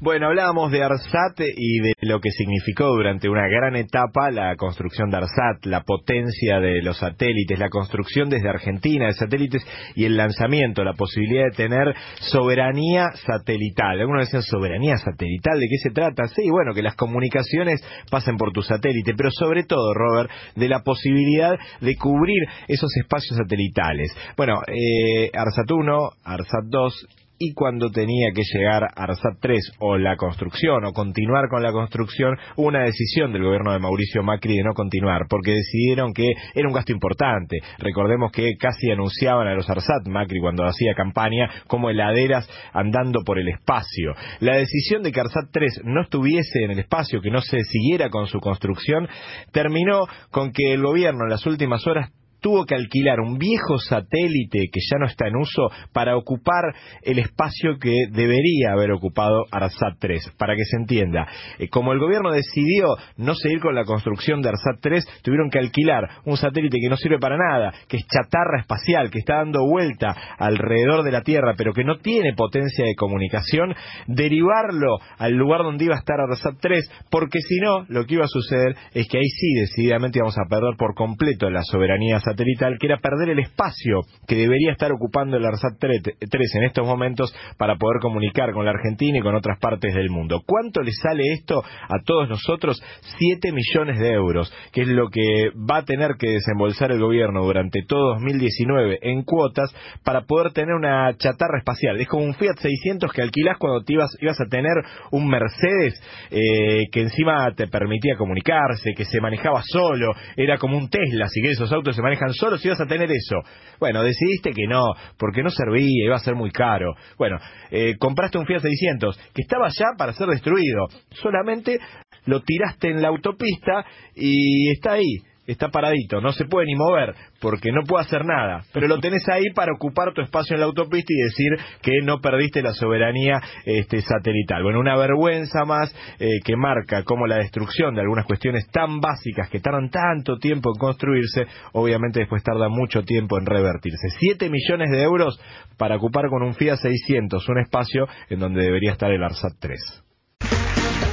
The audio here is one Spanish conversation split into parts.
Bueno, hablábamos de ARSAT y de lo que significó durante una gran etapa la construcción de ARSAT, la potencia de los satélites, la construcción desde Argentina de satélites y el lanzamiento, la posibilidad de tener soberanía satelital. Algunos decían soberanía satelital, ¿de qué se trata? Sí, bueno, que las comunicaciones pasen por tu satélite, pero sobre todo, Robert, de la posibilidad de cubrir esos espacios satelitales. Bueno, eh, ARSAT 1, ARSAT 2 y cuando tenía que llegar ARSAT 3 o la construcción o continuar con la construcción, hubo una decisión del gobierno de Mauricio Macri de no continuar, porque decidieron que era un gasto importante. Recordemos que casi anunciaban a los ARSAT Macri cuando hacía campaña como heladeras andando por el espacio. La decisión de que ARSAT 3 no estuviese en el espacio, que no se siguiera con su construcción, terminó con que el gobierno en las últimas horas tuvo que alquilar un viejo satélite que ya no está en uso para ocupar el espacio que debería haber ocupado ARSAT 3, para que se entienda. Eh, como el gobierno decidió no seguir con la construcción de ARSAT 3, tuvieron que alquilar un satélite que no sirve para nada, que es chatarra espacial, que está dando vuelta alrededor de la Tierra, pero que no tiene potencia de comunicación, derivarlo al lugar donde iba a estar ARSAT 3, porque si no, lo que iba a suceder es que ahí sí decididamente íbamos a perder por completo la soberanía que era perder el espacio que debería estar ocupando el ARSAT 3 en estos momentos para poder comunicar con la Argentina y con otras partes del mundo. ¿Cuánto le sale esto a todos nosotros? 7 millones de euros, que es lo que va a tener que desembolsar el gobierno durante todo 2019 en cuotas para poder tener una chatarra espacial. Es como un Fiat 600 que alquilás cuando te ibas, ibas a tener un Mercedes eh, que encima te permitía comunicarse, que se manejaba solo, era como un Tesla, si que esos autos se manejan solo si vas a tener eso. Bueno, decidiste que no, porque no servía, iba a ser muy caro. Bueno, eh, compraste un Fiat 600 que estaba ya para ser destruido. Solamente lo tiraste en la autopista y está ahí está paradito, no se puede ni mover porque no puede hacer nada, pero lo tenés ahí para ocupar tu espacio en la autopista y decir que no perdiste la soberanía este, satelital. Bueno, una vergüenza más eh, que marca como la destrucción de algunas cuestiones tan básicas que tardan tanto tiempo en construirse, obviamente después tarda mucho tiempo en revertirse. Siete millones de euros para ocupar con un Fiat 600 un espacio en donde debería estar el ARSAT 3.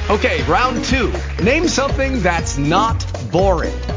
Okay, round two. Name something that's not boring.